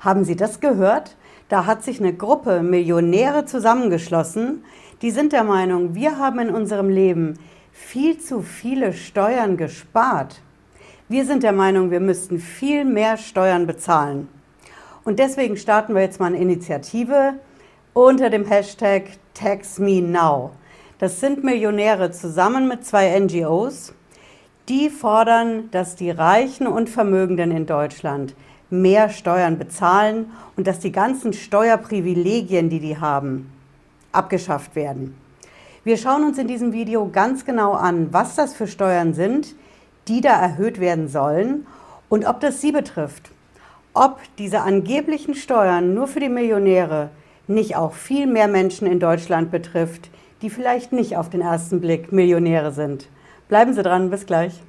Haben Sie das gehört? Da hat sich eine Gruppe Millionäre zusammengeschlossen, die sind der Meinung, wir haben in unserem Leben viel zu viele Steuern gespart. Wir sind der Meinung, wir müssten viel mehr Steuern bezahlen. Und deswegen starten wir jetzt mal eine Initiative unter dem Hashtag TaxMeNow. Das sind Millionäre zusammen mit zwei NGOs, die fordern, dass die Reichen und Vermögenden in Deutschland mehr Steuern bezahlen und dass die ganzen Steuerprivilegien, die die haben, abgeschafft werden. Wir schauen uns in diesem Video ganz genau an, was das für Steuern sind, die da erhöht werden sollen und ob das Sie betrifft. Ob diese angeblichen Steuern nur für die Millionäre nicht auch viel mehr Menschen in Deutschland betrifft, die vielleicht nicht auf den ersten Blick Millionäre sind. Bleiben Sie dran, bis gleich.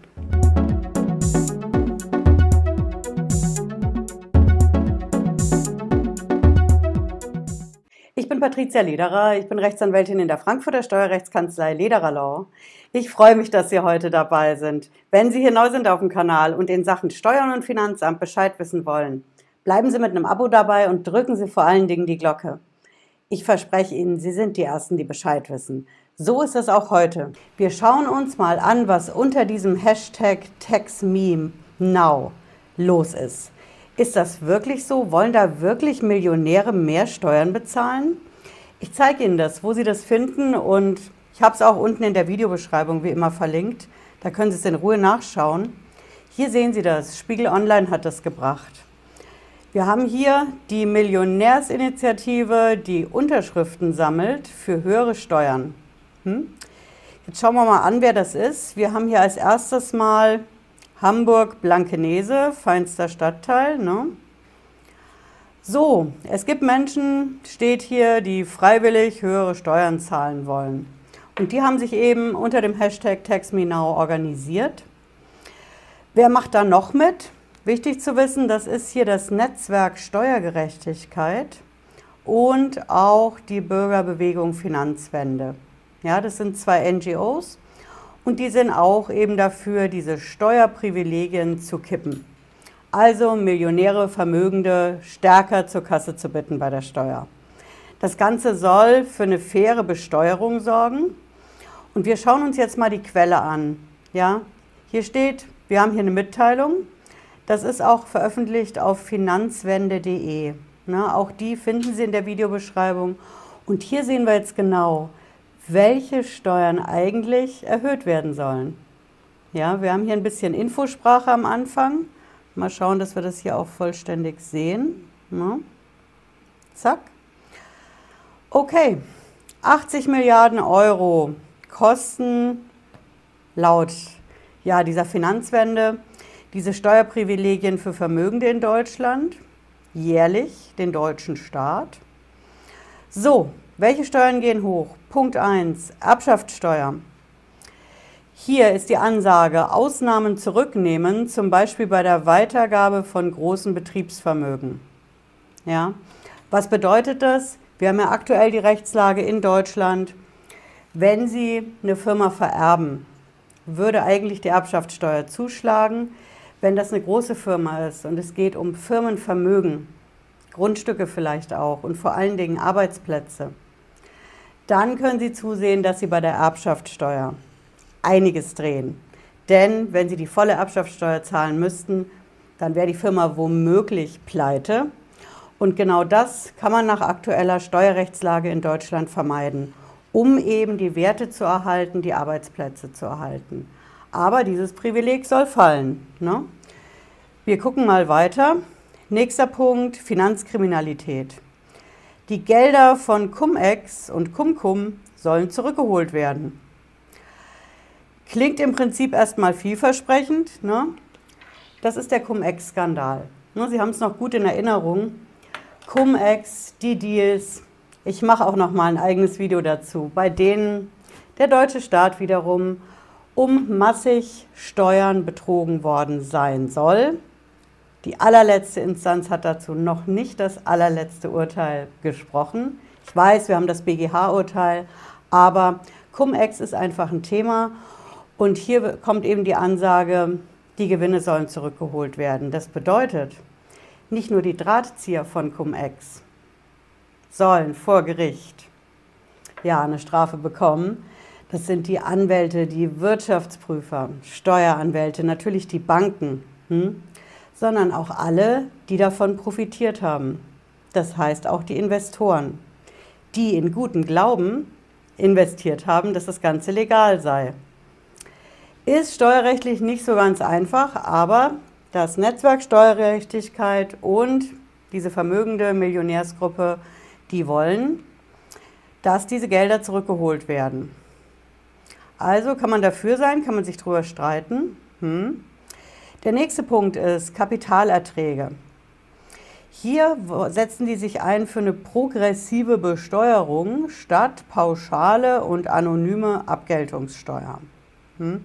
Patricia Lederer, ich bin Rechtsanwältin in der Frankfurter Steuerrechtskanzlei Lederer Law. Ich freue mich, dass Sie heute dabei sind. Wenn Sie hier neu sind auf dem Kanal und in Sachen Steuern und Finanzamt Bescheid wissen wollen, bleiben Sie mit einem Abo dabei und drücken Sie vor allen Dingen die Glocke. Ich verspreche Ihnen, Sie sind die Ersten, die Bescheid wissen. So ist es auch heute. Wir schauen uns mal an, was unter diesem Hashtag TaxMeNow los ist. Ist das wirklich so? Wollen da wirklich Millionäre mehr Steuern bezahlen? Ich zeige Ihnen das, wo Sie das finden und ich habe es auch unten in der Videobeschreibung wie immer verlinkt. Da können Sie es in Ruhe nachschauen. Hier sehen Sie das. Spiegel Online hat das gebracht. Wir haben hier die Millionärsinitiative, die Unterschriften sammelt für höhere Steuern. Hm? Jetzt schauen wir mal an, wer das ist. Wir haben hier als erstes mal Hamburg-Blankenese, feinster Stadtteil. Ne? So, es gibt Menschen, steht hier, die freiwillig höhere Steuern zahlen wollen. Und die haben sich eben unter dem Hashtag TaxMeNow organisiert. Wer macht da noch mit? Wichtig zu wissen, das ist hier das Netzwerk Steuergerechtigkeit und auch die Bürgerbewegung Finanzwende. Ja, das sind zwei NGOs und die sind auch eben dafür, diese Steuerprivilegien zu kippen. Also Millionäre, Vermögende stärker zur Kasse zu bitten bei der Steuer. Das Ganze soll für eine faire Besteuerung sorgen. Und wir schauen uns jetzt mal die Quelle an. Ja, hier steht, wir haben hier eine Mitteilung das ist auch veröffentlicht auf finanzwende.de. Ne, auch die finden Sie in der Videobeschreibung. Und hier sehen wir jetzt genau, welche Steuern eigentlich erhöht werden sollen. Ja, wir haben hier ein bisschen Infosprache am Anfang. Mal schauen, dass wir das hier auch vollständig sehen. Ne? Zack. Okay, 80 Milliarden Euro kosten laut ja, dieser Finanzwende diese Steuerprivilegien für Vermögende in Deutschland, jährlich den deutschen Staat. So, welche Steuern gehen hoch? Punkt 1, Erbschaftssteuer. Hier ist die Ansage, Ausnahmen zurücknehmen, zum Beispiel bei der Weitergabe von großen Betriebsvermögen. Ja, was bedeutet das? Wir haben ja aktuell die Rechtslage in Deutschland. Wenn Sie eine Firma vererben, würde eigentlich die Erbschaftssteuer zuschlagen. Wenn das eine große Firma ist und es geht um Firmenvermögen, Grundstücke vielleicht auch und vor allen Dingen Arbeitsplätze, dann können Sie zusehen, dass Sie bei der Erbschaftssteuer einiges drehen. Denn wenn Sie die volle Erbschaftssteuer zahlen müssten, dann wäre die Firma womöglich pleite. Und genau das kann man nach aktueller Steuerrechtslage in Deutschland vermeiden, um eben die Werte zu erhalten, die Arbeitsplätze zu erhalten. Aber dieses Privileg soll fallen. Ne? Wir gucken mal weiter. Nächster Punkt, Finanzkriminalität. Die Gelder von Cum-Ex und Cum-Cum sollen zurückgeholt werden. Klingt im Prinzip erstmal vielversprechend. Ne? Das ist der Cum-Ex-Skandal. Ne, Sie haben es noch gut in Erinnerung. Cum-Ex, die Deals. Ich mache auch noch mal ein eigenes Video dazu, bei denen der deutsche Staat wiederum um massig Steuern betrogen worden sein soll. Die allerletzte Instanz hat dazu noch nicht das allerletzte Urteil gesprochen. Ich weiß, wir haben das BGH-Urteil, aber Cum-Ex ist einfach ein Thema und hier kommt eben die Ansage, die Gewinne sollen zurückgeholt werden. Das bedeutet, nicht nur die Drahtzieher von Cum-Ex sollen vor Gericht ja eine Strafe bekommen. Das sind die Anwälte, die Wirtschaftsprüfer, Steueranwälte, natürlich die Banken, hm? sondern auch alle, die davon profitiert haben. Das heißt auch die Investoren, die in guten Glauben investiert haben, dass das Ganze legal sei. Ist steuerrechtlich nicht so ganz einfach, aber das Netzwerk Steuergerechtigkeit und diese vermögende Millionärsgruppe, die wollen, dass diese Gelder zurückgeholt werden. Also kann man dafür sein, kann man sich darüber streiten. Hm. Der nächste Punkt ist Kapitalerträge. Hier setzen die sich ein für eine progressive Besteuerung statt pauschale und anonyme Abgeltungssteuer. Hm?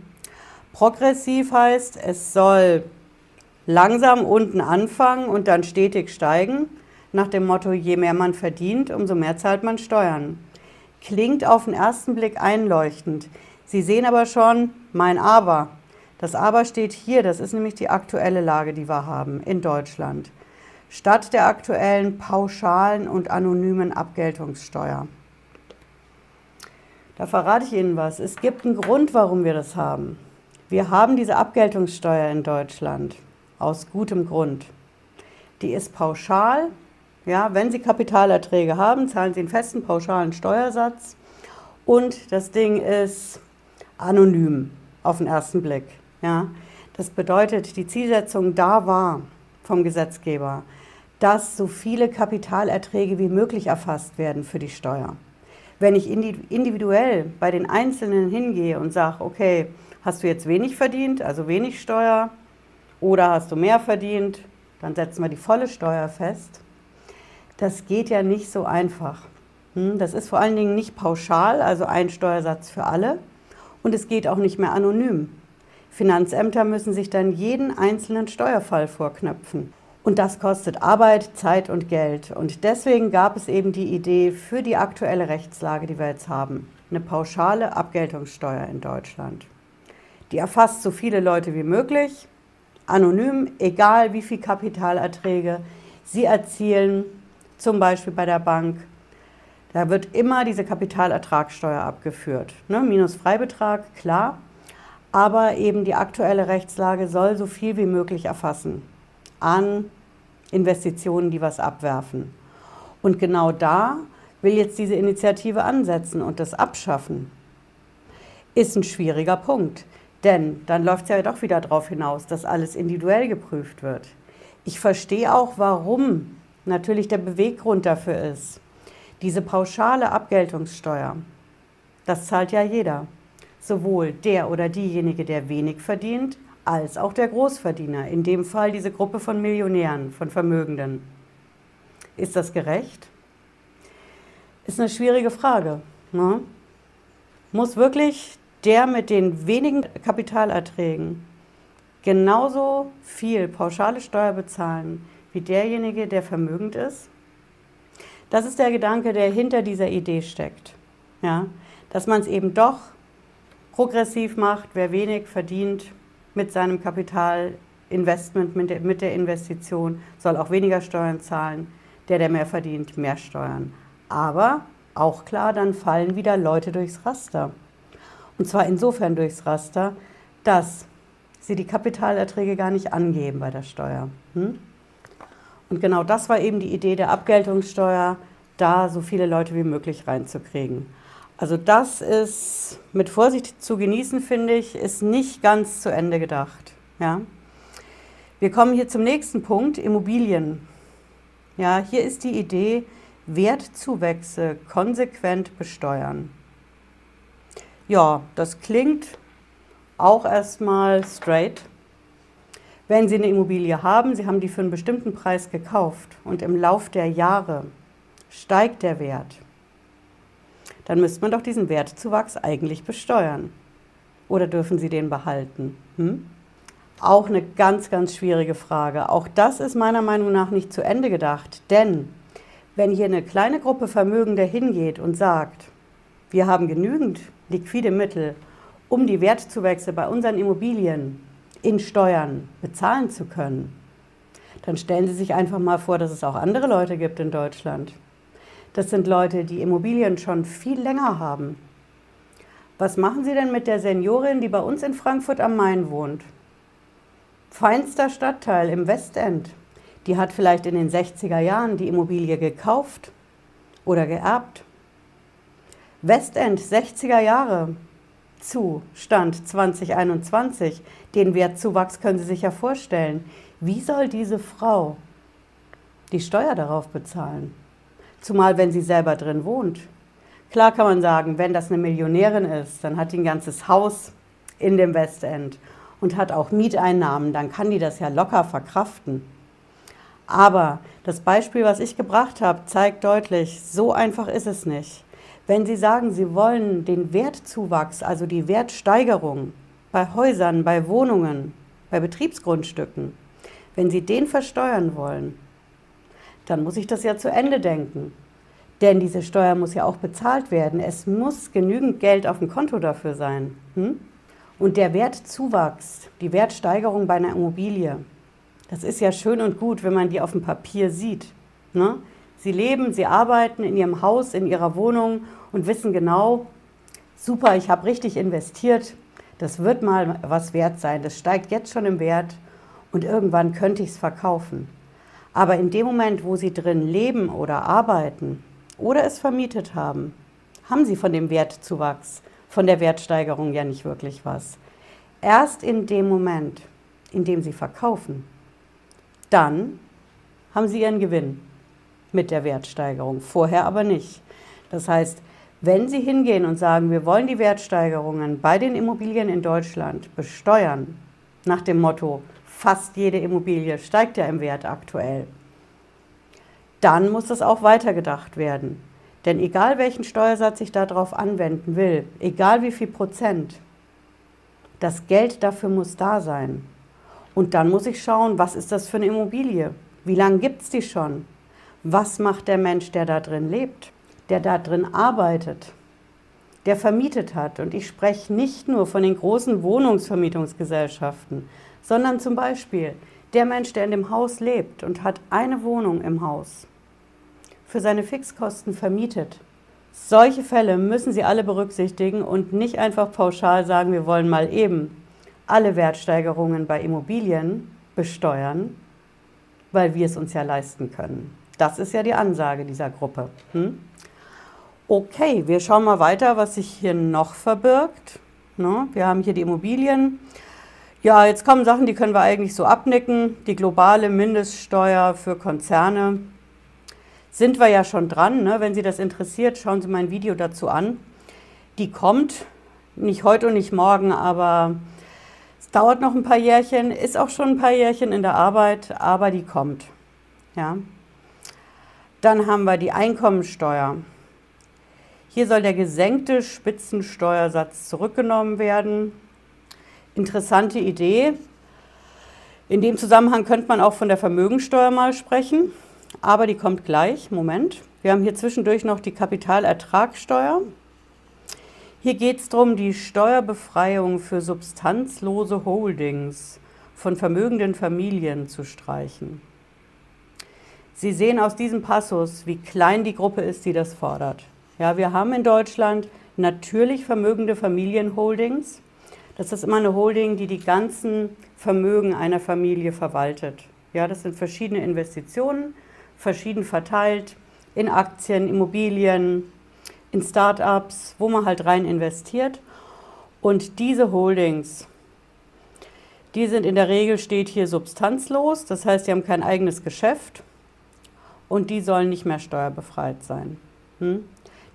Progressiv heißt, es soll langsam unten anfangen und dann stetig steigen, nach dem Motto, je mehr man verdient, umso mehr zahlt man Steuern. Klingt auf den ersten Blick einleuchtend. Sie sehen aber schon mein Aber. Das Aber steht hier, das ist nämlich die aktuelle Lage, die wir haben in Deutschland. Statt der aktuellen pauschalen und anonymen Abgeltungssteuer. Da verrate ich Ihnen was. Es gibt einen Grund, warum wir das haben. Wir haben diese Abgeltungssteuer in Deutschland aus gutem Grund. Die ist pauschal. Ja, wenn Sie Kapitalerträge haben, zahlen Sie einen festen pauschalen Steuersatz. Und das Ding ist anonym auf den ersten Blick. Ja, das bedeutet, die Zielsetzung da war vom Gesetzgeber, dass so viele Kapitalerträge wie möglich erfasst werden für die Steuer. Wenn ich individuell bei den Einzelnen hingehe und sage, okay, hast du jetzt wenig verdient, also wenig Steuer, oder hast du mehr verdient, dann setzen wir die volle Steuer fest. Das geht ja nicht so einfach. Hm, das ist vor allen Dingen nicht pauschal, also ein Steuersatz für alle. Und es geht auch nicht mehr anonym. Finanzämter müssen sich dann jeden einzelnen Steuerfall vorknöpfen. Und das kostet Arbeit, Zeit und Geld. Und deswegen gab es eben die Idee für die aktuelle Rechtslage, die wir jetzt haben. Eine pauschale Abgeltungssteuer in Deutschland. Die erfasst so viele Leute wie möglich anonym, egal wie viel Kapitalerträge Sie erzielen, zum Beispiel bei der Bank. Da wird immer diese Kapitalertragssteuer abgeführt. Ne? Minus Freibetrag, klar. Aber eben die aktuelle Rechtslage soll so viel wie möglich erfassen an Investitionen, die was abwerfen. Und genau da will jetzt diese Initiative ansetzen und das abschaffen. Ist ein schwieriger Punkt. Denn dann läuft es ja doch wieder darauf hinaus, dass alles individuell geprüft wird. Ich verstehe auch, warum natürlich der Beweggrund dafür ist. Diese pauschale Abgeltungssteuer, das zahlt ja jeder. Sowohl der oder diejenige, der wenig verdient, als auch der Großverdiener. In dem Fall diese Gruppe von Millionären, von Vermögenden. Ist das gerecht? Ist eine schwierige Frage. Ne? Muss wirklich der mit den wenigen Kapitalerträgen genauso viel pauschale Steuer bezahlen wie derjenige, der vermögend ist? Das ist der Gedanke, der hinter dieser Idee steckt. Ja? Dass man es eben doch progressiv macht, wer wenig verdient mit seinem Kapitalinvestment, mit der, mit der Investition, soll auch weniger Steuern zahlen. Der, der mehr verdient, mehr Steuern. Aber auch klar, dann fallen wieder Leute durchs Raster. Und zwar insofern durchs Raster, dass sie die Kapitalerträge gar nicht angeben bei der Steuer. Hm? Und genau das war eben die Idee der Abgeltungssteuer, da so viele Leute wie möglich reinzukriegen. Also das ist mit Vorsicht zu genießen, finde ich, ist nicht ganz zu Ende gedacht. Ja? Wir kommen hier zum nächsten Punkt, Immobilien. Ja, hier ist die Idee, Wertzuwächse konsequent besteuern. Ja, das klingt auch erstmal straight. Wenn Sie eine Immobilie haben, Sie haben die für einen bestimmten Preis gekauft und im Lauf der Jahre steigt der Wert, dann müsste man doch diesen Wertzuwachs eigentlich besteuern. Oder dürfen Sie den behalten? Hm? Auch eine ganz, ganz schwierige Frage. Auch das ist meiner Meinung nach nicht zu Ende gedacht. Denn wenn hier eine kleine Gruppe Vermögender hingeht und sagt, wir haben genügend liquide Mittel, um die Wertzuwächse bei unseren Immobilien in Steuern bezahlen zu können, dann stellen Sie sich einfach mal vor, dass es auch andere Leute gibt in Deutschland. Das sind Leute, die Immobilien schon viel länger haben. Was machen Sie denn mit der Seniorin, die bei uns in Frankfurt am Main wohnt? Feinster Stadtteil im Westend. Die hat vielleicht in den 60er Jahren die Immobilie gekauft oder geerbt. Westend 60er Jahre. Zustand 2021. Den Wertzuwachs können Sie sich ja vorstellen. Wie soll diese Frau die Steuer darauf bezahlen? Zumal wenn sie selber drin wohnt. Klar kann man sagen, wenn das eine Millionärin ist, dann hat die ein ganzes Haus in dem Westend und hat auch Mieteinnahmen, dann kann die das ja locker verkraften. Aber das Beispiel, was ich gebracht habe, zeigt deutlich, so einfach ist es nicht. Wenn Sie sagen, Sie wollen den Wertzuwachs, also die Wertsteigerung bei Häusern, bei Wohnungen, bei Betriebsgrundstücken, wenn Sie den versteuern wollen, dann muss ich das ja zu Ende denken. Denn diese Steuer muss ja auch bezahlt werden. Es muss genügend Geld auf dem Konto dafür sein. Hm? Und der Wertzuwachs, die Wertsteigerung bei einer Immobilie, das ist ja schön und gut, wenn man die auf dem Papier sieht. Ne? Sie leben, sie arbeiten in ihrem Haus, in ihrer Wohnung und wissen genau, super, ich habe richtig investiert, das wird mal was wert sein, das steigt jetzt schon im Wert und irgendwann könnte ich es verkaufen. Aber in dem Moment, wo Sie drin leben oder arbeiten oder es vermietet haben, haben Sie von dem Wertzuwachs, von der Wertsteigerung ja nicht wirklich was. Erst in dem Moment, in dem Sie verkaufen, dann haben Sie Ihren Gewinn mit der Wertsteigerung, vorher aber nicht. Das heißt, wenn Sie hingehen und sagen, wir wollen die Wertsteigerungen bei den Immobilien in Deutschland besteuern, nach dem Motto, fast jede Immobilie steigt ja im Wert aktuell, dann muss das auch weitergedacht werden. Denn egal welchen Steuersatz ich darauf anwenden will, egal wie viel Prozent, das Geld dafür muss da sein. Und dann muss ich schauen, was ist das für eine Immobilie? Wie lange gibt es die schon? Was macht der Mensch, der da drin lebt, der da drin arbeitet, der vermietet hat? Und ich spreche nicht nur von den großen Wohnungsvermietungsgesellschaften, sondern zum Beispiel der Mensch, der in dem Haus lebt und hat eine Wohnung im Haus, für seine Fixkosten vermietet. Solche Fälle müssen Sie alle berücksichtigen und nicht einfach pauschal sagen, wir wollen mal eben alle Wertsteigerungen bei Immobilien besteuern, weil wir es uns ja leisten können. Das ist ja die Ansage dieser Gruppe. Hm? Okay, wir schauen mal weiter, was sich hier noch verbirgt. Ne? Wir haben hier die Immobilien. Ja, jetzt kommen Sachen, die können wir eigentlich so abnicken. Die globale Mindeststeuer für Konzerne. Sind wir ja schon dran. Ne? Wenn Sie das interessiert, schauen Sie mein Video dazu an. Die kommt, nicht heute und nicht morgen, aber es dauert noch ein paar Jährchen, ist auch schon ein paar Jährchen in der Arbeit, aber die kommt. Ja. Dann haben wir die Einkommensteuer. Hier soll der gesenkte Spitzensteuersatz zurückgenommen werden. Interessante Idee. In dem Zusammenhang könnte man auch von der Vermögensteuer mal sprechen, aber die kommt gleich. Moment. Wir haben hier zwischendurch noch die Kapitalertragssteuer. Hier geht es darum, die Steuerbefreiung für substanzlose Holdings von vermögenden Familien zu streichen. Sie sehen aus diesem Passus, wie klein die Gruppe ist, die das fordert. Ja, wir haben in Deutschland natürlich vermögende Familienholdings. Das ist immer eine Holding, die die ganzen Vermögen einer Familie verwaltet. Ja, das sind verschiedene Investitionen, verschieden verteilt in Aktien, Immobilien, in Startups, wo man halt rein investiert. Und diese Holdings, die sind in der Regel, steht hier substanzlos, das heißt, sie haben kein eigenes Geschäft und die sollen nicht mehr steuerbefreit sein. Hm?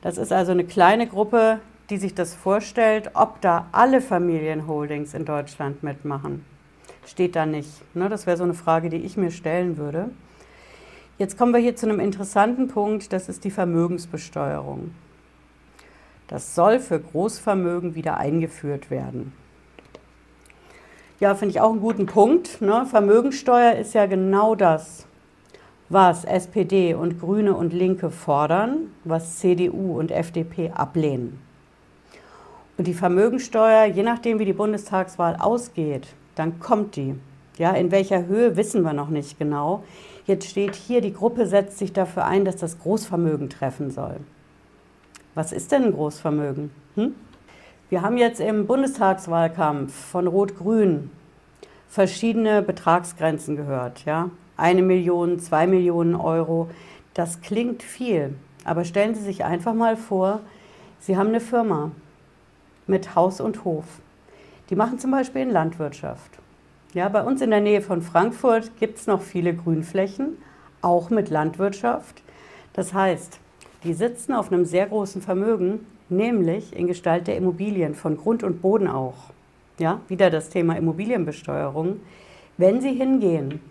Das ist also eine kleine Gruppe, die sich das vorstellt, ob da alle Familienholdings in Deutschland mitmachen. Steht da nicht. Ne? Das wäre so eine Frage, die ich mir stellen würde. Jetzt kommen wir hier zu einem interessanten Punkt, das ist die Vermögensbesteuerung. Das soll für Großvermögen wieder eingeführt werden. Ja, finde ich auch einen guten Punkt. Ne? Vermögensteuer ist ja genau das, was SPD und Grüne und Linke fordern, was CDU und FDP ablehnen. Und die Vermögensteuer, je nachdem wie die Bundestagswahl ausgeht, dann kommt die. Ja, in welcher Höhe wissen wir noch nicht genau. Jetzt steht hier, die Gruppe setzt sich dafür ein, dass das Großvermögen treffen soll. Was ist denn ein Großvermögen? Hm? Wir haben jetzt im Bundestagswahlkampf von Rot-Grün verschiedene Betragsgrenzen gehört. Ja? Eine Million, zwei Millionen Euro. Das klingt viel. Aber stellen Sie sich einfach mal vor, Sie haben eine Firma mit Haus und Hof. Die machen zum Beispiel in Landwirtschaft. Ja, bei uns in der Nähe von Frankfurt gibt es noch viele Grünflächen, auch mit Landwirtschaft. Das heißt, die sitzen auf einem sehr großen Vermögen, nämlich in Gestalt der Immobilien, von Grund und Boden auch. Ja, wieder das Thema Immobilienbesteuerung. Wenn Sie hingehen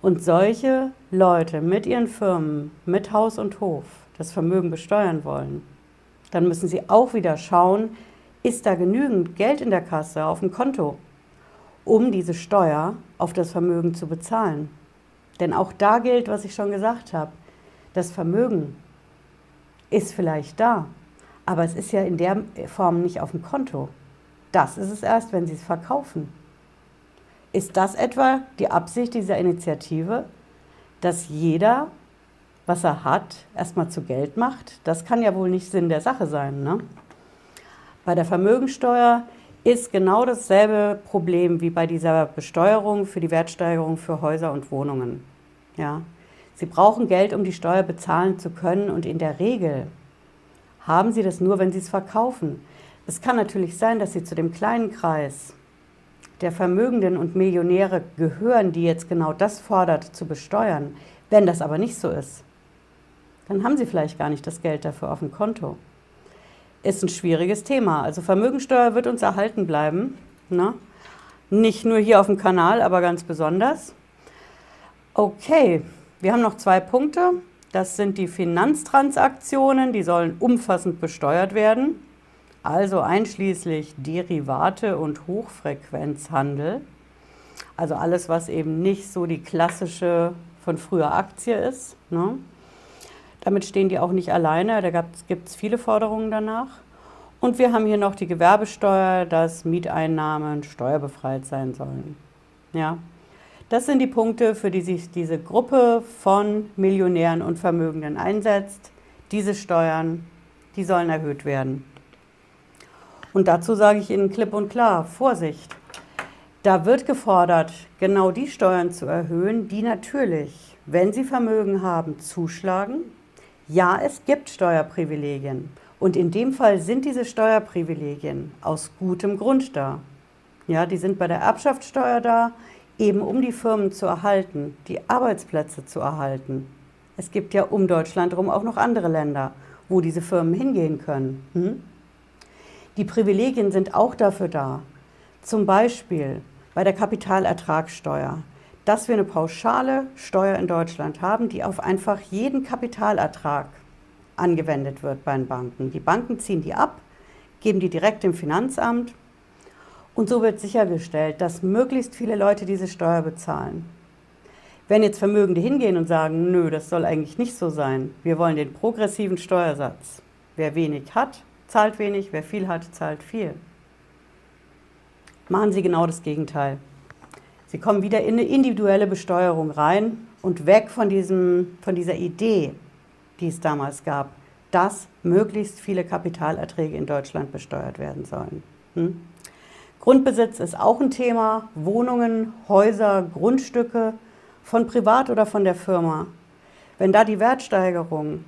und solche Leute mit ihren Firmen, mit Haus und Hof das Vermögen besteuern wollen, dann müssen Sie auch wieder schauen, ist da genügend Geld in der Kasse auf dem Konto, um diese Steuer auf das Vermögen zu bezahlen. Denn auch da gilt, was ich schon gesagt habe, das Vermögen ist vielleicht da, aber es ist ja in der Form nicht auf dem Konto. Das ist es erst, wenn Sie es verkaufen. Ist das etwa die Absicht dieser Initiative, dass jeder, was er hat, erstmal zu Geld macht? Das kann ja wohl nicht Sinn der Sache sein. Ne? Bei der Vermögensteuer ist genau dasselbe Problem wie bei dieser Besteuerung für die Wertsteigerung für Häuser und Wohnungen. Ja. Sie brauchen Geld, um die Steuer bezahlen zu können und in der Regel haben Sie das nur, wenn Sie es verkaufen. Es kann natürlich sein, dass Sie zu dem kleinen Kreis der Vermögenden und Millionäre gehören, die jetzt genau das fordert, zu besteuern. Wenn das aber nicht so ist, dann haben Sie vielleicht gar nicht das Geld dafür auf dem Konto ist ein schwieriges Thema. Also Vermögensteuer wird uns erhalten bleiben. Ne? Nicht nur hier auf dem Kanal, aber ganz besonders. Okay, wir haben noch zwei Punkte. Das sind die Finanztransaktionen, die sollen umfassend besteuert werden, also einschließlich Derivate und Hochfrequenzhandel. Also alles, was eben nicht so die klassische von früher Aktie ist. Ne? Damit stehen die auch nicht alleine, da gibt es viele Forderungen danach. Und wir haben hier noch die Gewerbesteuer, dass Mieteinnahmen steuerbefreit sein sollen. Ja, das sind die Punkte, für die sich diese Gruppe von Millionären und Vermögenden einsetzt. Diese Steuern, die sollen erhöht werden. Und dazu sage ich Ihnen klipp und klar, Vorsicht. Da wird gefordert, genau die Steuern zu erhöhen, die natürlich, wenn Sie Vermögen haben, zuschlagen ja, es gibt Steuerprivilegien. Und in dem Fall sind diese Steuerprivilegien aus gutem Grund da. Ja, die sind bei der Erbschaftssteuer da, eben um die Firmen zu erhalten, die Arbeitsplätze zu erhalten. Es gibt ja um Deutschland herum auch noch andere Länder, wo diese Firmen hingehen können. Hm? Die Privilegien sind auch dafür da. Zum Beispiel bei der Kapitalertragssteuer dass wir eine pauschale Steuer in Deutschland haben, die auf einfach jeden Kapitalertrag angewendet wird bei den Banken. Die Banken ziehen die ab, geben die direkt dem Finanzamt und so wird sichergestellt, dass möglichst viele Leute diese Steuer bezahlen. Wenn jetzt Vermögende hingehen und sagen, nö, das soll eigentlich nicht so sein, wir wollen den progressiven Steuersatz. Wer wenig hat, zahlt wenig, wer viel hat, zahlt viel. Machen Sie genau das Gegenteil. Sie kommen wieder in eine individuelle Besteuerung rein und weg von, diesem, von dieser Idee, die es damals gab, dass möglichst viele Kapitalerträge in Deutschland besteuert werden sollen. Hm? Grundbesitz ist auch ein Thema. Wohnungen, Häuser, Grundstücke von privat oder von der Firma. Wenn da die Wertsteigerung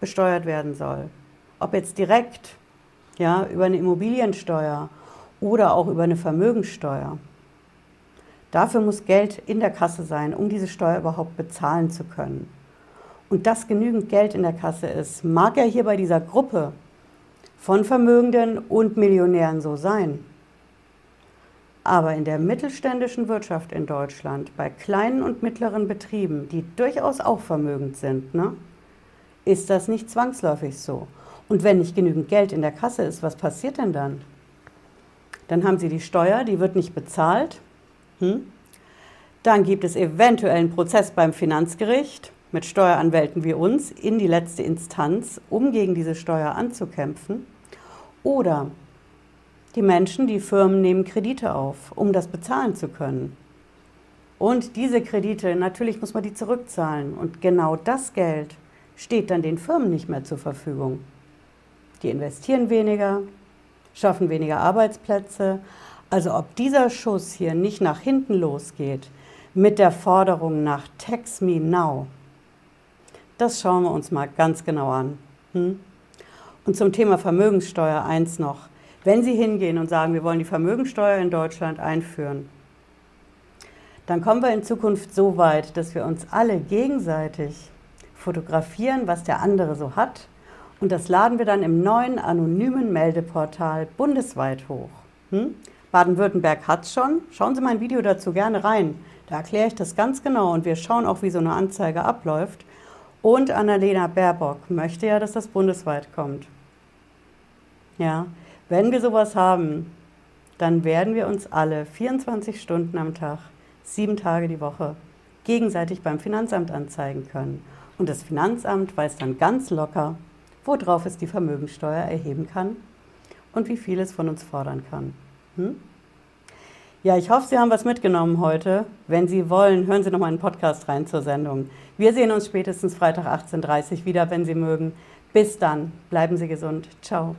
besteuert werden soll, ob jetzt direkt ja, über eine Immobiliensteuer oder auch über eine Vermögenssteuer, Dafür muss Geld in der Kasse sein, um diese Steuer überhaupt bezahlen zu können. Und dass genügend Geld in der Kasse ist, mag ja hier bei dieser Gruppe von Vermögenden und Millionären so sein. Aber in der mittelständischen Wirtschaft in Deutschland, bei kleinen und mittleren Betrieben, die durchaus auch vermögend sind, ne, ist das nicht zwangsläufig so. Und wenn nicht genügend Geld in der Kasse ist, was passiert denn dann? Dann haben Sie die Steuer, die wird nicht bezahlt hm? Dann gibt es eventuell einen Prozess beim Finanzgericht mit Steueranwälten wie uns in die letzte Instanz, um gegen diese Steuer anzukämpfen. Oder die Menschen, die Firmen nehmen Kredite auf, um das bezahlen zu können. Und diese Kredite, natürlich muss man die zurückzahlen. Und genau das Geld steht dann den Firmen nicht mehr zur Verfügung. Die investieren weniger, schaffen weniger Arbeitsplätze. Also ob dieser Schuss hier nicht nach hinten losgeht mit der Forderung nach Tax Me Now, das schauen wir uns mal ganz genau an. Hm? Und zum Thema Vermögenssteuer eins noch. Wenn Sie hingehen und sagen, wir wollen die Vermögenssteuer in Deutschland einführen, dann kommen wir in Zukunft so weit, dass wir uns alle gegenseitig fotografieren, was der andere so hat. Und das laden wir dann im neuen anonymen Meldeportal bundesweit hoch. Hm? Baden-Württemberg hat es schon. Schauen Sie mein Video dazu gerne rein. Da erkläre ich das ganz genau und wir schauen auch, wie so eine Anzeige abläuft. Und Annalena Baerbock möchte ja, dass das bundesweit kommt. Ja, wenn wir sowas haben, dann werden wir uns alle 24 Stunden am Tag sieben Tage die Woche gegenseitig beim Finanzamt anzeigen können. Und das Finanzamt weiß dann ganz locker, worauf es die Vermögensteuer erheben kann und wie viel es von uns fordern kann. Hm? Ja, ich hoffe, Sie haben was mitgenommen heute. Wenn Sie wollen, hören Sie noch mal einen Podcast rein zur Sendung. Wir sehen uns spätestens Freitag 18.30 Uhr wieder, wenn Sie mögen. Bis dann, bleiben Sie gesund. Ciao.